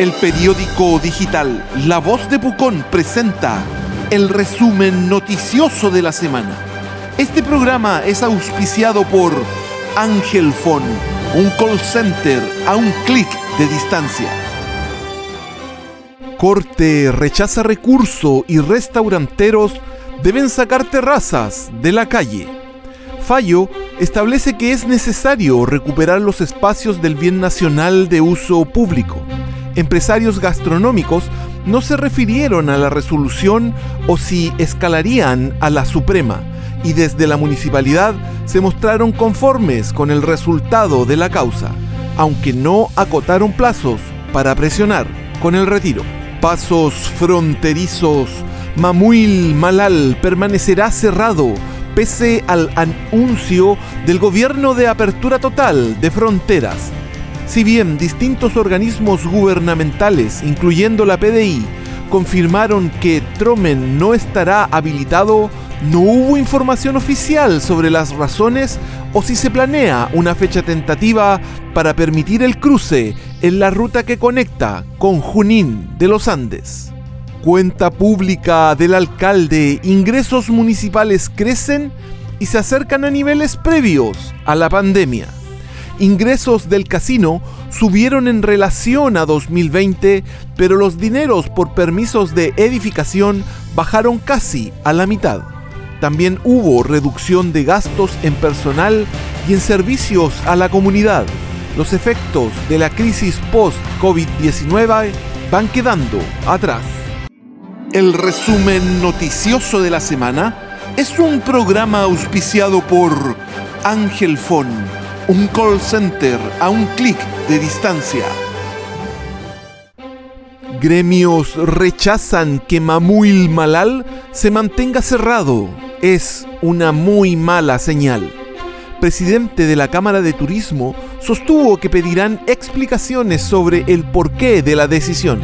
El periódico digital La Voz de Pucón presenta el resumen noticioso de la semana. Este programa es auspiciado por Ángel Phone, un call center a un clic de distancia. Corte rechaza recurso y restauranteros deben sacar terrazas de la calle. Fallo establece que es necesario recuperar los espacios del bien nacional de uso público. Empresarios gastronómicos no se refirieron a la resolución o si escalarían a la Suprema y desde la municipalidad se mostraron conformes con el resultado de la causa, aunque no acotaron plazos para presionar con el retiro. Pasos fronterizos. Mamuil Malal permanecerá cerrado pese al anuncio del gobierno de apertura total de fronteras. Si bien distintos organismos gubernamentales, incluyendo la PDI, confirmaron que Tromen no estará habilitado, no hubo información oficial sobre las razones o si se planea una fecha tentativa para permitir el cruce en la ruta que conecta con Junín de los Andes. Cuenta pública del alcalde, ingresos municipales crecen y se acercan a niveles previos a la pandemia. Ingresos del casino subieron en relación a 2020, pero los dineros por permisos de edificación bajaron casi a la mitad. También hubo reducción de gastos en personal y en servicios a la comunidad. Los efectos de la crisis post-COVID-19 van quedando atrás. El resumen noticioso de la semana es un programa auspiciado por Ángel Phone, un call center a un clic de distancia. Gremios rechazan que Mamuil Malal se mantenga cerrado. Es una muy mala señal. Presidente de la Cámara de Turismo sostuvo que pedirán explicaciones sobre el porqué de la decisión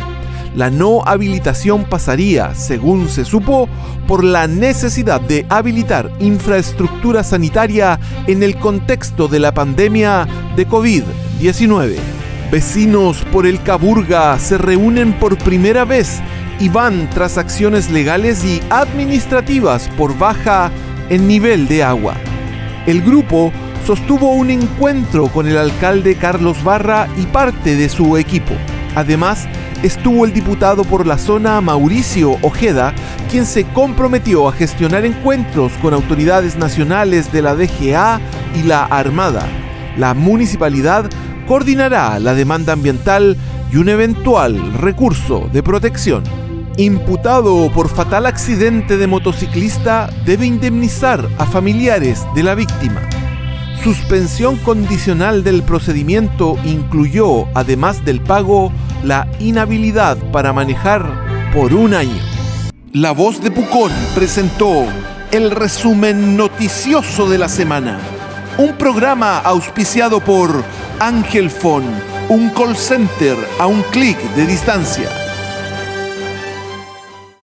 la no habilitación pasaría, según se supo, por la necesidad de habilitar infraestructura sanitaria en el contexto de la pandemia de COVID-19. Vecinos por el Caburga se reúnen por primera vez y van tras acciones legales y administrativas por baja en nivel de agua. El grupo sostuvo un encuentro con el alcalde Carlos Barra y parte de su equipo. Además, estuvo el diputado por la zona Mauricio Ojeda, quien se comprometió a gestionar encuentros con autoridades nacionales de la DGA y la Armada. La municipalidad coordinará la demanda ambiental y un eventual recurso de protección. Imputado por fatal accidente de motociclista debe indemnizar a familiares de la víctima. Suspensión condicional del procedimiento incluyó, además del pago, la inhabilidad para manejar por un año. La voz de Pucón presentó el resumen noticioso de la semana. Un programa auspiciado por Ángel Phone, un call center a un clic de distancia.